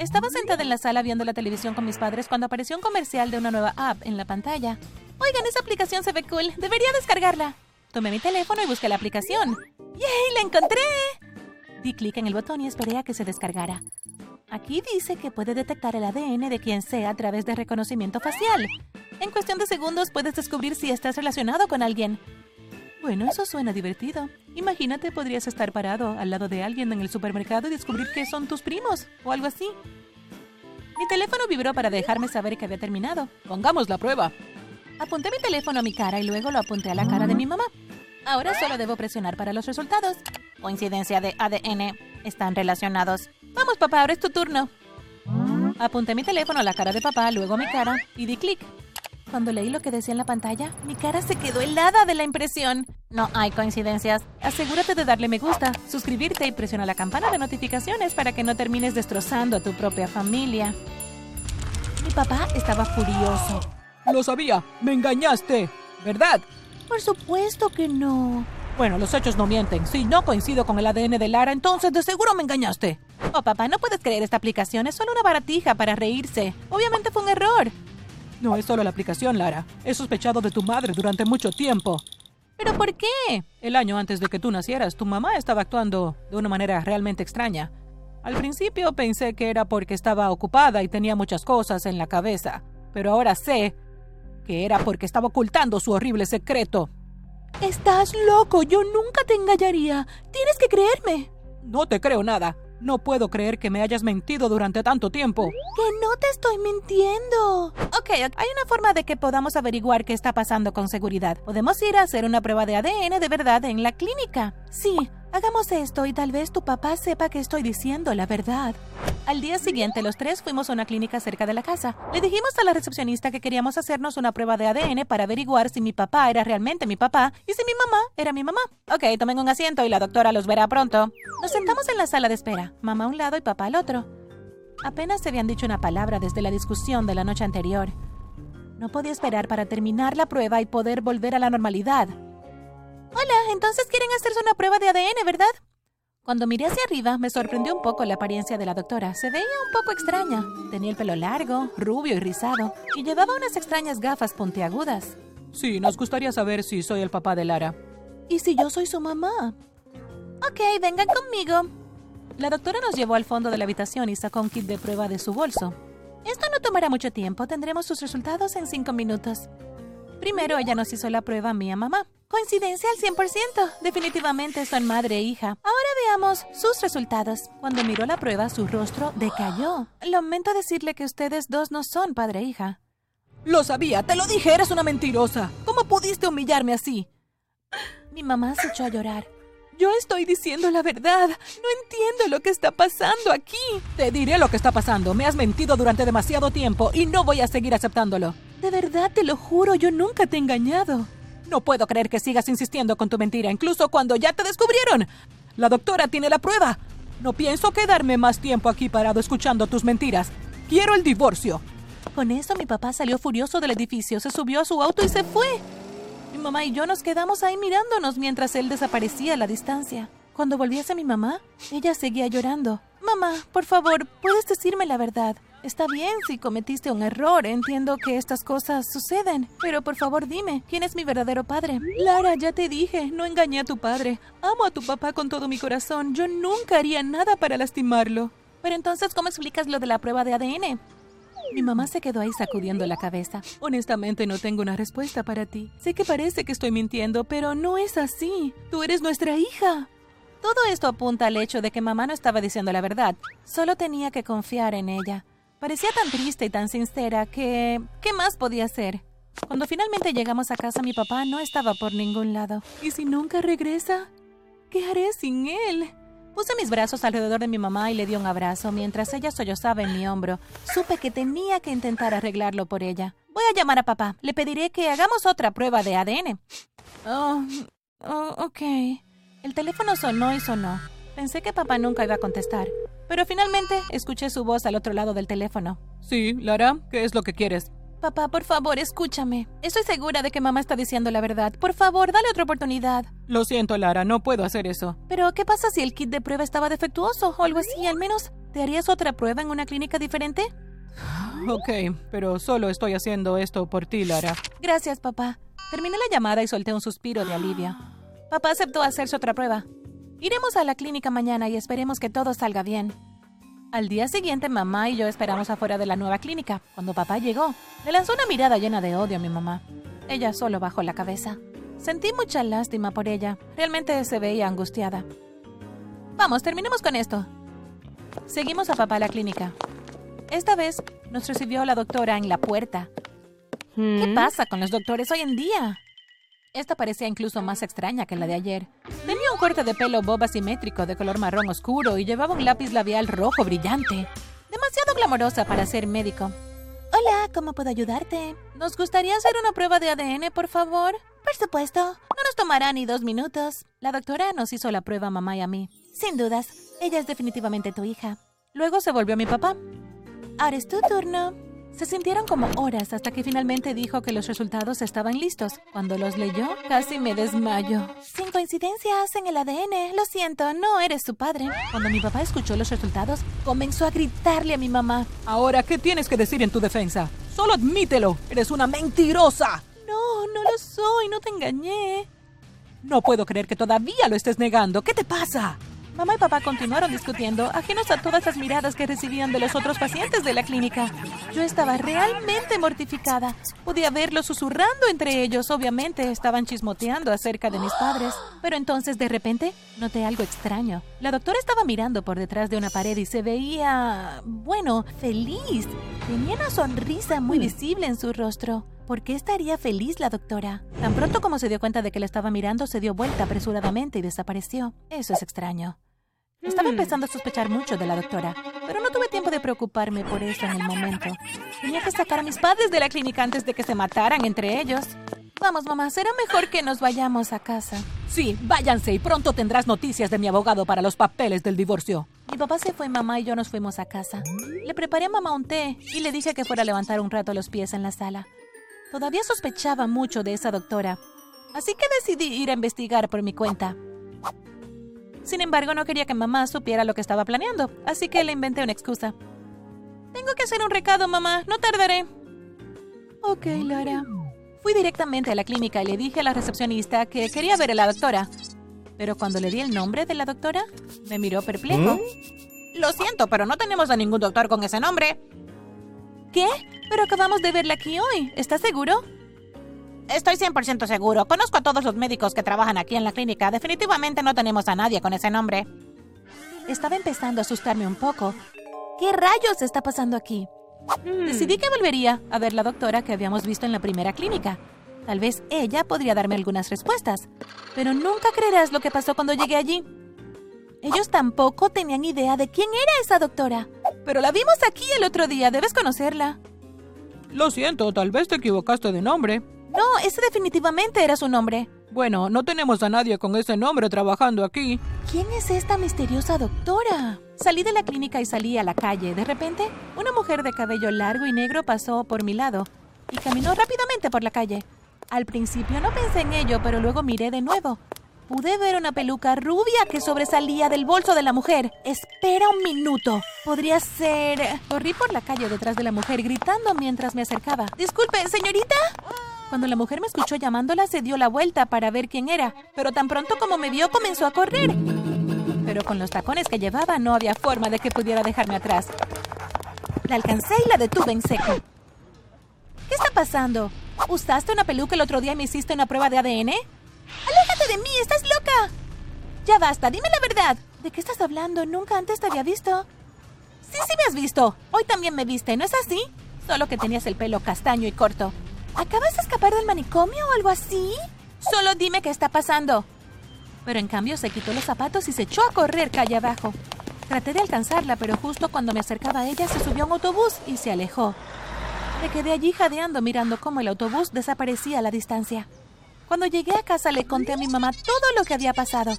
Estaba sentada en la sala viendo la televisión con mis padres cuando apareció un comercial de una nueva app en la pantalla. Oigan, esa aplicación se ve cool. Debería descargarla. Tomé mi teléfono y busqué la aplicación. ¡Yay! ¡La encontré! Di clic en el botón y esperé a que se descargara. Aquí dice que puede detectar el ADN de quien sea a través de reconocimiento facial. En cuestión de segundos puedes descubrir si estás relacionado con alguien. Bueno, eso suena divertido. Imagínate, podrías estar parado al lado de alguien en el supermercado y descubrir que son tus primos o algo así. Mi teléfono vibró para dejarme saber que había terminado. Pongamos la prueba. Apunté mi teléfono a mi cara y luego lo apunté a la cara de mi mamá. Ahora solo debo presionar para los resultados. Coincidencia de ADN. Están relacionados. Vamos, papá, ahora es tu turno. Apunté mi teléfono a la cara de papá, luego a mi cara y di clic. Cuando leí lo que decía en la pantalla, mi cara se quedó helada de la impresión. No hay coincidencias. Asegúrate de darle me gusta, suscribirte y presiona la campana de notificaciones para que no termines destrozando a tu propia familia. Mi papá estaba furioso. Lo sabía, me engañaste, ¿verdad? Por supuesto que no. Bueno, los hechos no mienten. Si no coincido con el ADN de Lara, entonces de seguro me engañaste. Oh, papá, no puedes creer esta aplicación. Es solo una baratija para reírse. Obviamente fue un error. No es solo la aplicación, Lara. He sospechado de tu madre durante mucho tiempo. ¿Pero por qué? El año antes de que tú nacieras, tu mamá estaba actuando de una manera realmente extraña. Al principio pensé que era porque estaba ocupada y tenía muchas cosas en la cabeza, pero ahora sé que era porque estaba ocultando su horrible secreto. Estás loco, yo nunca te engañaría. Tienes que creerme. No te creo nada. No puedo creer que me hayas mentido durante tanto tiempo. Que no te estoy mintiendo. Ok, hay una forma de que podamos averiguar qué está pasando con seguridad. Podemos ir a hacer una prueba de ADN de verdad en la clínica. Sí, hagamos esto y tal vez tu papá sepa que estoy diciendo la verdad. Al día siguiente, los tres fuimos a una clínica cerca de la casa. Le dijimos a la recepcionista que queríamos hacernos una prueba de ADN para averiguar si mi papá era realmente mi papá y si mi mamá era mi mamá. Ok, tomen un asiento y la doctora los verá pronto. Nos sentamos en la sala de espera, mamá a un lado y papá al otro. Apenas se habían dicho una palabra desde la discusión de la noche anterior. No podía esperar para terminar la prueba y poder volver a la normalidad. Hola, entonces quieren hacerse una prueba de ADN, ¿verdad? Cuando miré hacia arriba, me sorprendió un poco la apariencia de la doctora. Se veía un poco extraña. Tenía el pelo largo, rubio y rizado, y llevaba unas extrañas gafas puntiagudas. Sí, nos gustaría saber si soy el papá de Lara. ¿Y si yo soy su mamá? Ok, vengan conmigo. La doctora nos llevó al fondo de la habitación y sacó un kit de prueba de su bolso. Esto no tomará mucho tiempo, tendremos sus resultados en cinco minutos. Primero ella nos hizo la prueba a mí a mamá. Coincidencia al 100%. Definitivamente son madre e hija. Ahora veamos sus resultados. Cuando miró la prueba, su rostro decayó. Lamento decirle que ustedes dos no son padre e hija. Lo sabía, te lo dije, eres una mentirosa. ¿Cómo pudiste humillarme así? Mi mamá se echó a llorar. Yo estoy diciendo la verdad. No entiendo lo que está pasando aquí. Te diré lo que está pasando. Me has mentido durante demasiado tiempo y no voy a seguir aceptándolo. De verdad, te lo juro, yo nunca te he engañado. No puedo creer que sigas insistiendo con tu mentira, incluso cuando ya te descubrieron. La doctora tiene la prueba. No pienso quedarme más tiempo aquí parado escuchando tus mentiras. Quiero el divorcio. Con eso mi papá salió furioso del edificio, se subió a su auto y se fue. Mi mamá y yo nos quedamos ahí mirándonos mientras él desaparecía a la distancia. Cuando hacia mi mamá, ella seguía llorando. Mamá, por favor, ¿puedes decirme la verdad? Está bien si cometiste un error, entiendo que estas cosas suceden, pero por favor dime, ¿quién es mi verdadero padre? Lara, ya te dije, no engañé a tu padre. Amo a tu papá con todo mi corazón, yo nunca haría nada para lastimarlo. Pero entonces, ¿cómo explicas lo de la prueba de ADN? Mi mamá se quedó ahí sacudiendo la cabeza. Honestamente no tengo una respuesta para ti. Sé que parece que estoy mintiendo, pero no es así. Tú eres nuestra hija. Todo esto apunta al hecho de que mamá no estaba diciendo la verdad. Solo tenía que confiar en ella. Parecía tan triste y tan sincera que... ¿Qué más podía hacer? Cuando finalmente llegamos a casa, mi papá no estaba por ningún lado. ¿Y si nunca regresa? ¿Qué haré sin él? Puse mis brazos alrededor de mi mamá y le di un abrazo mientras ella sollozaba en mi hombro. Supe que tenía que intentar arreglarlo por ella. Voy a llamar a papá. Le pediré que hagamos otra prueba de ADN. Oh, oh, ok. El teléfono sonó y sonó. Pensé que papá nunca iba a contestar. Pero finalmente escuché su voz al otro lado del teléfono. Sí, Lara, ¿qué es lo que quieres? Papá, por favor, escúchame. Estoy segura de que mamá está diciendo la verdad. Por favor, dale otra oportunidad. Lo siento, Lara, no puedo hacer eso. Pero, ¿qué pasa si el kit de prueba estaba defectuoso o algo así? Al menos ¿Te harías otra prueba en una clínica diferente? Ok, pero solo estoy haciendo esto por ti, Lara. Gracias, papá. Terminé la llamada y solté un suspiro de alivio. Papá aceptó hacerse otra prueba. Iremos a la clínica mañana y esperemos que todo salga bien. Al día siguiente, mamá y yo esperamos afuera de la nueva clínica. Cuando papá llegó, le lanzó una mirada llena de odio a mi mamá. Ella solo bajó la cabeza. Sentí mucha lástima por ella. Realmente se veía angustiada. Vamos, terminemos con esto. Seguimos a papá a la clínica. Esta vez nos recibió la doctora en la puerta. ¿Qué ¿Mm? pasa con los doctores hoy en día? Esta parecía incluso más extraña que la de ayer. Tenía un corte de pelo bob asimétrico de color marrón oscuro y llevaba un lápiz labial rojo brillante. Demasiado glamorosa para ser médico. Hola, ¿cómo puedo ayudarte? Nos gustaría hacer una prueba de ADN, por favor. Por supuesto. No nos tomará ni dos minutos. La doctora nos hizo la prueba a mamá y a mí. Sin dudas, ella es definitivamente tu hija. Luego se volvió a mi papá. Ahora es tu turno. Se sintieron como horas hasta que finalmente dijo que los resultados estaban listos. Cuando los leyó, casi me desmayo. Sin coincidencia hacen el ADN. Lo siento, no eres su padre. Cuando mi papá escuchó los resultados, comenzó a gritarle a mi mamá. Ahora, ¿qué tienes que decir en tu defensa? Solo admítelo. Eres una mentirosa. No, no lo soy, no te engañé. No puedo creer que todavía lo estés negando. ¿Qué te pasa? Mamá y papá continuaron discutiendo, ajenos a todas las miradas que recibían de los otros pacientes de la clínica. Yo estaba realmente mortificada. Podía verlos susurrando entre ellos. Obviamente estaban chismoteando acerca de mis padres. Pero entonces, de repente, noté algo extraño. La doctora estaba mirando por detrás de una pared y se veía... bueno, feliz. Tenía una sonrisa muy visible en su rostro. ¿Por qué estaría feliz la doctora? Tan pronto como se dio cuenta de que la estaba mirando, se dio vuelta apresuradamente y desapareció. Eso es extraño. Estaba empezando a sospechar mucho de la doctora, pero no tuve tiempo de preocuparme por eso en el momento. Tenía que sacar a mis padres de la clínica antes de que se mataran entre ellos. Vamos, mamá, será mejor que nos vayamos a casa. Sí, váyanse y pronto tendrás noticias de mi abogado para los papeles del divorcio. Mi papá se fue, mamá y yo nos fuimos a casa. Le preparé a mamá un té y le dije que fuera a levantar un rato los pies en la sala. Todavía sospechaba mucho de esa doctora, así que decidí ir a investigar por mi cuenta. Sin embargo, no quería que mamá supiera lo que estaba planeando, así que le inventé una excusa. Tengo que hacer un recado, mamá, no tardaré. Ok, Lara. Fui directamente a la clínica y le dije a la recepcionista que quería ver a la doctora. Pero cuando le di el nombre de la doctora, me miró perplejo. Lo siento, pero no tenemos a ningún doctor con ese nombre. ¿Qué? Pero acabamos de verla aquí hoy. ¿Estás seguro? Estoy 100% seguro. Conozco a todos los médicos que trabajan aquí en la clínica. Definitivamente no tenemos a nadie con ese nombre. Estaba empezando a asustarme un poco. ¿Qué rayos está pasando aquí? Decidí que volvería a ver la doctora que habíamos visto en la primera clínica. Tal vez ella podría darme algunas respuestas. Pero nunca creerás lo que pasó cuando llegué allí. Ellos tampoco tenían idea de quién era esa doctora. Pero la vimos aquí el otro día. Debes conocerla. Lo siento, tal vez te equivocaste de nombre. No, ese definitivamente era su nombre. Bueno, no tenemos a nadie con ese nombre trabajando aquí. ¿Quién es esta misteriosa doctora? Salí de la clínica y salí a la calle. De repente, una mujer de cabello largo y negro pasó por mi lado y caminó rápidamente por la calle. Al principio no pensé en ello, pero luego miré de nuevo. Pude ver una peluca rubia que sobresalía del bolso de la mujer. Espera un minuto. Podría ser... Corrí por la calle detrás de la mujer gritando mientras me acercaba. Disculpe, señorita. Cuando la mujer me escuchó llamándola, se dio la vuelta para ver quién era, pero tan pronto como me vio comenzó a correr. Pero con los tacones que llevaba no había forma de que pudiera dejarme atrás. La alcancé y la detuve en seco. ¿Qué está pasando? ¿Usaste una peluca el otro día y me hiciste una prueba de ADN? ¡Aléjate de mí! ¡Estás loca! Ya basta, dime la verdad. ¿De qué estás hablando? Nunca antes te había visto. Sí, sí me has visto. Hoy también me viste, ¿no es así? Solo que tenías el pelo castaño y corto. ¿Acabas de escapar del manicomio o algo así? Solo dime qué está pasando. Pero en cambio se quitó los zapatos y se echó a correr calle abajo. Traté de alcanzarla, pero justo cuando me acercaba a ella se subió a un autobús y se alejó. Me quedé allí jadeando mirando cómo el autobús desaparecía a la distancia. Cuando llegué a casa le conté a mi mamá todo lo que había pasado.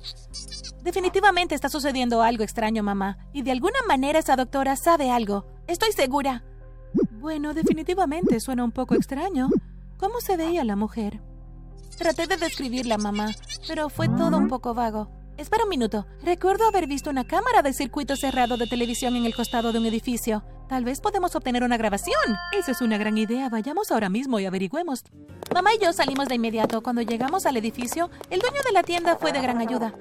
Definitivamente está sucediendo algo extraño, mamá, y de alguna manera esa doctora sabe algo. Estoy segura. Bueno, definitivamente suena un poco extraño. ¿Cómo se veía la mujer? Traté de describirla, mamá, pero fue todo un poco vago. Espera un minuto. Recuerdo haber visto una cámara de circuito cerrado de televisión en el costado de un edificio. Tal vez podemos obtener una grabación. Esa es una gran idea. Vayamos ahora mismo y averigüemos. Mamá y yo salimos de inmediato. Cuando llegamos al edificio, el dueño de la tienda fue de gran ayuda.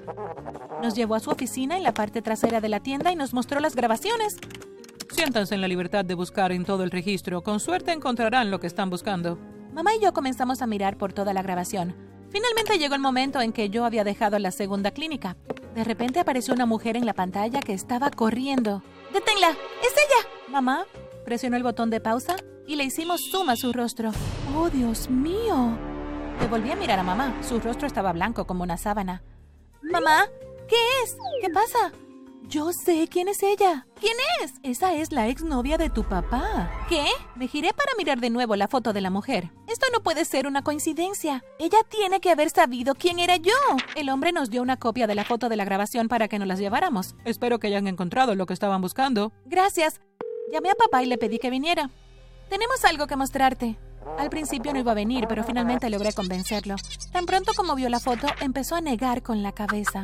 Nos llevó a su oficina en la parte trasera de la tienda y nos mostró las grabaciones. Siéntanse en la libertad de buscar en todo el registro. Con suerte encontrarán lo que están buscando. Mamá y yo comenzamos a mirar por toda la grabación. Finalmente llegó el momento en que yo había dejado la segunda clínica. De repente apareció una mujer en la pantalla que estaba corriendo. ¡Deténla! ¡Es ella! Mamá presionó el botón de pausa y le hicimos zoom a su rostro. ¡Oh, Dios mío! Le volví a mirar a mamá. Su rostro estaba blanco como una sábana. Mamá, ¿qué es? ¿Qué pasa? Yo sé quién es ella. ¿Quién es? Esa es la exnovia de tu papá. ¿Qué? Me giré para mirar de nuevo la foto de la mujer. Esto no puede ser una coincidencia. Ella tiene que haber sabido quién era yo. El hombre nos dio una copia de la foto de la grabación para que nos las lleváramos. Espero que hayan encontrado lo que estaban buscando. Gracias. Llamé a papá y le pedí que viniera. Tenemos algo que mostrarte. Al principio no iba a venir, pero finalmente logré convencerlo. Tan pronto como vio la foto, empezó a negar con la cabeza.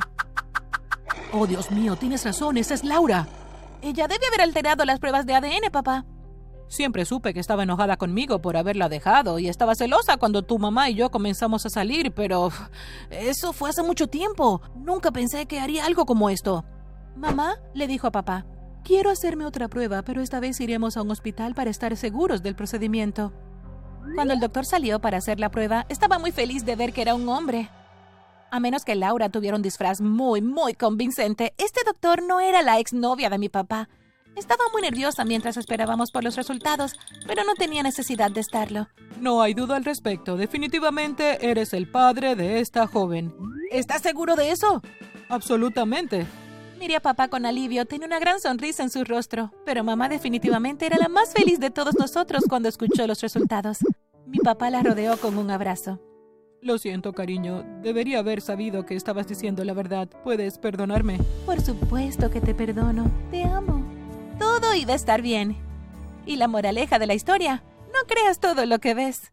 Oh, Dios mío, tienes razón, esa es Laura. Ella debe haber alterado las pruebas de ADN, papá. Siempre supe que estaba enojada conmigo por haberla dejado y estaba celosa cuando tu mamá y yo comenzamos a salir, pero eso fue hace mucho tiempo. Nunca pensé que haría algo como esto. Mamá le dijo a papá, quiero hacerme otra prueba, pero esta vez iremos a un hospital para estar seguros del procedimiento. Cuando el doctor salió para hacer la prueba, estaba muy feliz de ver que era un hombre. A menos que Laura tuviera un disfraz muy, muy convincente, este doctor no era la exnovia de mi papá. Estaba muy nerviosa mientras esperábamos por los resultados, pero no tenía necesidad de estarlo. No hay duda al respecto. Definitivamente eres el padre de esta joven. ¿Estás seguro de eso? Absolutamente. Miré a papá con alivio, tenía una gran sonrisa en su rostro, pero mamá definitivamente era la más feliz de todos nosotros cuando escuchó los resultados. Mi papá la rodeó con un abrazo. Lo siento, cariño. Debería haber sabido que estabas diciendo la verdad. ¿Puedes perdonarme? Por supuesto que te perdono. Te amo. Todo iba a estar bien. Y la moraleja de la historia, no creas todo lo que ves.